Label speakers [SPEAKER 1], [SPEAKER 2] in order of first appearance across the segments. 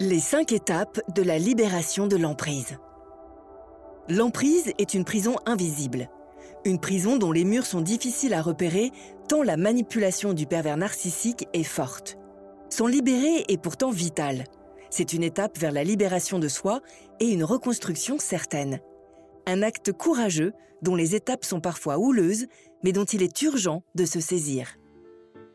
[SPEAKER 1] Les cinq étapes de la libération de l'emprise. L'emprise est une prison invisible. Une prison dont les murs sont difficiles à repérer tant la manipulation du pervers narcissique est forte. S'en libérer est pourtant vital. C'est une étape vers la libération de soi et une reconstruction certaine. Un acte courageux dont les étapes sont parfois houleuses, mais dont il est urgent de se saisir.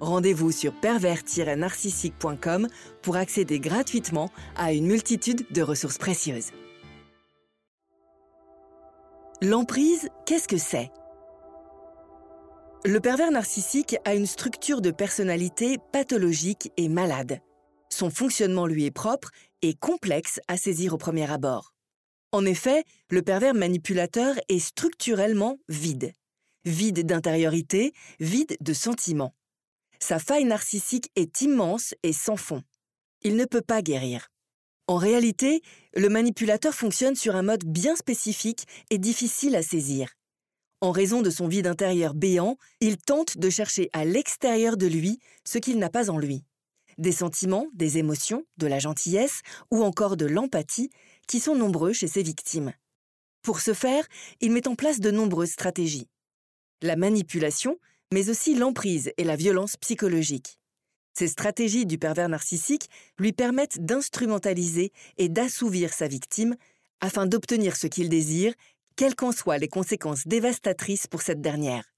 [SPEAKER 1] Rendez-vous sur pervers-narcissique.com pour accéder gratuitement à une multitude de ressources précieuses. L'emprise, qu'est-ce que c'est? Le pervers narcissique a une structure de personnalité pathologique et malade. Son fonctionnement lui est propre et complexe à saisir au premier abord. En effet, le pervers manipulateur est structurellement vide. Vide d'intériorité, vide de sentiments. Sa faille narcissique est immense et sans fond. Il ne peut pas guérir. En réalité, le manipulateur fonctionne sur un mode bien spécifique et difficile à saisir. En raison de son vide intérieur béant, il tente de chercher à l'extérieur de lui ce qu'il n'a pas en lui. Des sentiments, des émotions, de la gentillesse ou encore de l'empathie qui sont nombreux chez ses victimes. Pour ce faire, il met en place de nombreuses stratégies. La manipulation, mais aussi l'emprise et la violence psychologique. Ces stratégies du pervers narcissique lui permettent d'instrumentaliser et d'assouvir sa victime afin d'obtenir ce qu'il désire, quelles qu'en soient les conséquences dévastatrices pour cette dernière.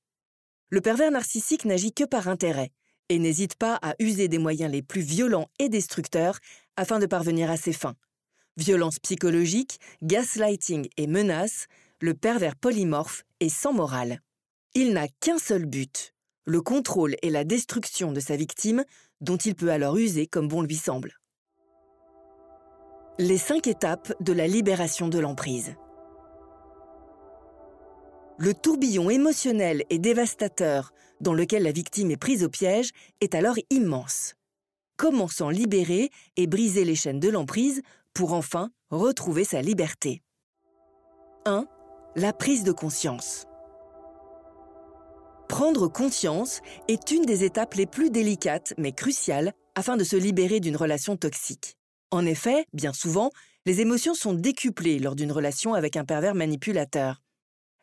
[SPEAKER 1] Le pervers narcissique n'agit que par intérêt et n'hésite pas à user des moyens les plus violents et destructeurs afin de parvenir à ses fins. Violence psychologique, gaslighting et menaces, le pervers polymorphe est sans morale. Il n'a qu'un seul but, le contrôle et la destruction de sa victime, dont il peut alors user comme bon lui semble. Les cinq étapes de la libération de l'emprise. Le tourbillon émotionnel et dévastateur dans lequel la victime est prise au piège est alors immense. Comment s'en libérer et briser les chaînes de l'emprise pour enfin retrouver sa liberté? 1. La prise de conscience. Prendre conscience est une des étapes les plus délicates mais cruciales afin de se libérer d'une relation toxique. En effet, bien souvent, les émotions sont décuplées lors d'une relation avec un pervers manipulateur.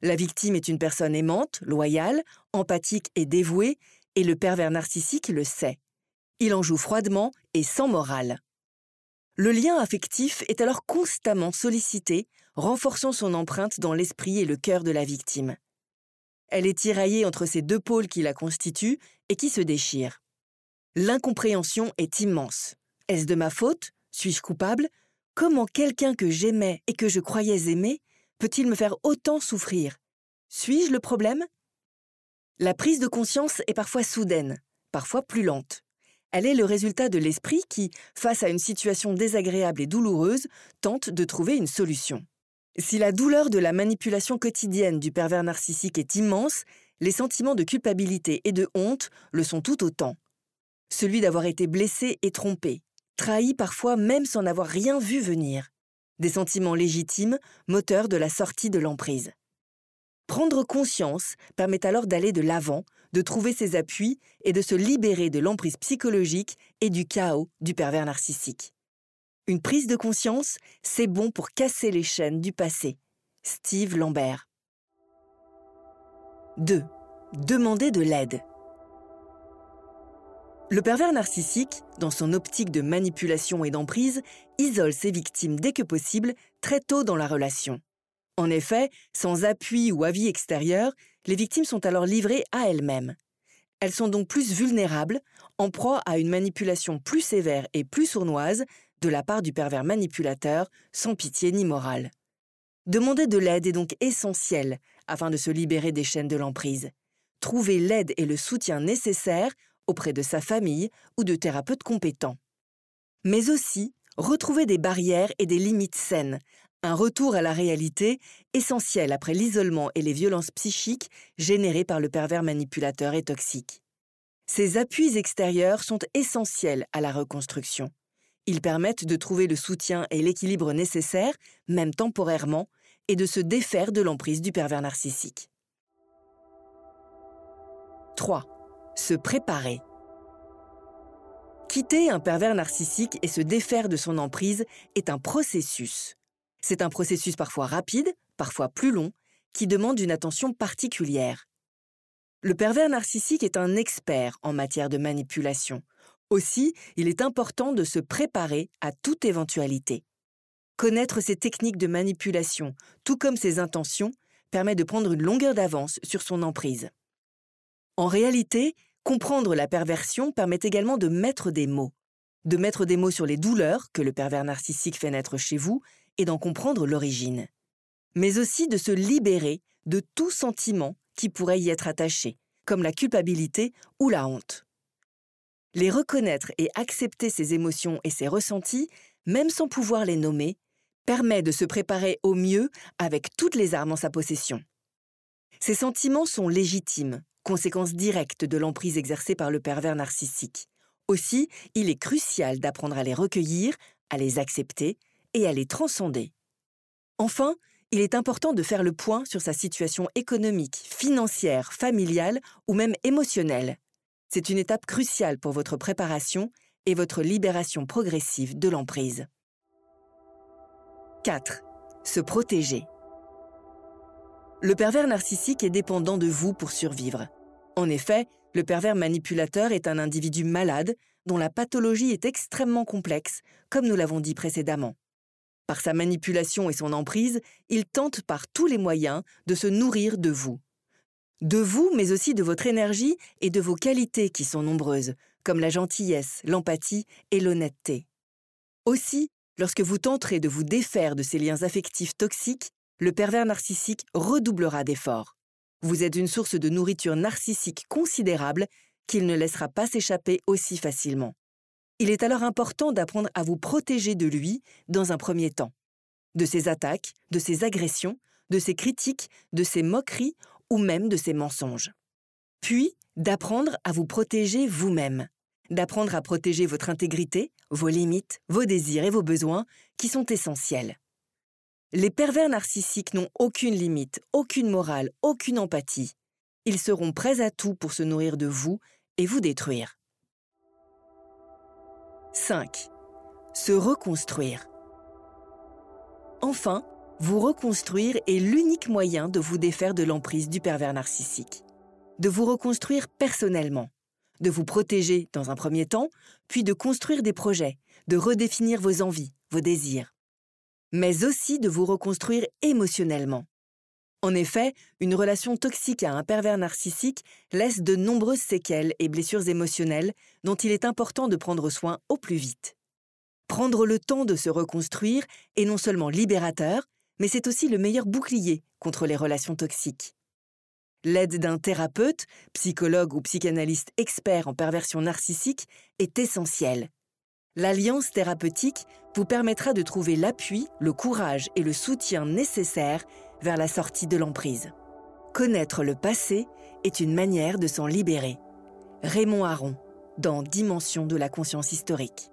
[SPEAKER 1] La victime est une personne aimante, loyale, empathique et dévouée, et le pervers narcissique le sait. Il en joue froidement et sans morale. Le lien affectif est alors constamment sollicité, renforçant son empreinte dans l'esprit et le cœur de la victime. Elle est tiraillée entre ces deux pôles qui la constituent et qui se déchirent. L'incompréhension est immense. Est-ce de ma faute? Suis-je coupable? Comment quelqu'un que j'aimais et que je croyais aimer peut-il me faire autant souffrir? Suis-je le problème? La prise de conscience est parfois soudaine, parfois plus lente. Elle est le résultat de l'esprit qui, face à une situation désagréable et douloureuse, tente de trouver une solution. Si la douleur de la manipulation quotidienne du pervers narcissique est immense, les sentiments de culpabilité et de honte le sont tout autant. Celui d'avoir été blessé et trompé, trahi parfois même sans n'avoir rien vu venir. Des sentiments légitimes, moteurs de la sortie de l'emprise. Prendre conscience permet alors d'aller de l'avant, de trouver ses appuis et de se libérer de l'emprise psychologique et du chaos du pervers narcissique. Une prise de conscience, c'est bon pour casser les chaînes du passé. Steve Lambert. 2. Demander de l'aide. Le pervers narcissique, dans son optique de manipulation et d'emprise, isole ses victimes dès que possible, très tôt dans la relation. En effet, sans appui ou avis extérieur, les victimes sont alors livrées à elles-mêmes. Elles sont donc plus vulnérables, en proie à une manipulation plus sévère et plus sournoise, de la part du pervers manipulateur, sans pitié ni morale. Demander de l'aide est donc essentiel afin de se libérer des chaînes de l'emprise. Trouver l'aide et le soutien nécessaires auprès de sa famille ou de thérapeutes compétents. mais aussi retrouver des barrières et des limites saines, un retour à la réalité essentiel après l'isolement et les violences psychiques générées par le pervers manipulateur et toxique. Ces appuis extérieurs sont essentiels à la reconstruction. Ils permettent de trouver le soutien et l'équilibre nécessaires, même temporairement, et de se défaire de l'emprise du pervers narcissique. 3. Se préparer. Quitter un pervers narcissique et se défaire de son emprise est un processus. C'est un processus parfois rapide, parfois plus long, qui demande une attention particulière. Le pervers narcissique est un expert en matière de manipulation. Aussi, il est important de se préparer à toute éventualité. Connaître ses techniques de manipulation, tout comme ses intentions, permet de prendre une longueur d'avance sur son emprise. En réalité, comprendre la perversion permet également de mettre des mots, de mettre des mots sur les douleurs que le pervers narcissique fait naître chez vous et d'en comprendre l'origine, mais aussi de se libérer de tout sentiment qui pourrait y être attaché, comme la culpabilité ou la honte. Les reconnaître et accepter ses émotions et ses ressentis, même sans pouvoir les nommer, permet de se préparer au mieux avec toutes les armes en sa possession. Ces sentiments sont légitimes, conséquence directe de l'emprise exercée par le pervers narcissique. Aussi, il est crucial d'apprendre à les recueillir, à les accepter et à les transcender. Enfin, il est important de faire le point sur sa situation économique, financière, familiale ou même émotionnelle. C'est une étape cruciale pour votre préparation et votre libération progressive de l'emprise. 4. Se protéger. Le pervers narcissique est dépendant de vous pour survivre. En effet, le pervers manipulateur est un individu malade dont la pathologie est extrêmement complexe, comme nous l'avons dit précédemment. Par sa manipulation et son emprise, il tente par tous les moyens de se nourrir de vous. De vous, mais aussi de votre énergie et de vos qualités qui sont nombreuses, comme la gentillesse, l'empathie et l'honnêteté. Aussi, Lorsque vous tenterez de vous défaire de ces liens affectifs toxiques, le pervers narcissique redoublera d'efforts. Vous êtes une source de nourriture narcissique considérable qu'il ne laissera pas s'échapper aussi facilement. Il est alors important d'apprendre à vous protéger de lui dans un premier temps. De ses attaques, de ses agressions, de ses critiques, de ses moqueries même de ses mensonges. Puis, d'apprendre à vous protéger vous-même d'apprendre à protéger votre intégrité, vos limites, vos désirs et vos besoins, qui sont essentiels. Les pervers narcissiques n'ont aucune limite, aucune morale, aucune empathie. Ils seront prêts à tout pour se nourrir de vous et vous détruire. 5. Se reconstruire. Enfin, vous reconstruire est l'unique moyen de vous défaire de l'emprise du pervers narcissique. De vous reconstruire personnellement de vous protéger dans un premier temps, puis de construire des projets, de redéfinir vos envies, vos désirs, mais aussi de vous reconstruire émotionnellement. En effet, une relation toxique à un pervers narcissique laisse de nombreuses séquelles et blessures émotionnelles dont il est important de prendre soin au plus vite. Prendre le temps de se reconstruire est non seulement libérateur, mais c'est aussi le meilleur bouclier contre les relations toxiques. L'aide d'un thérapeute, psychologue ou psychanalyste expert en perversion narcissique est essentielle. L'alliance thérapeutique vous permettra de trouver l'appui, le courage et le soutien nécessaires vers la sortie de l'emprise. Connaître le passé est une manière de s'en libérer. Raymond Aron, dans Dimension de la conscience historique.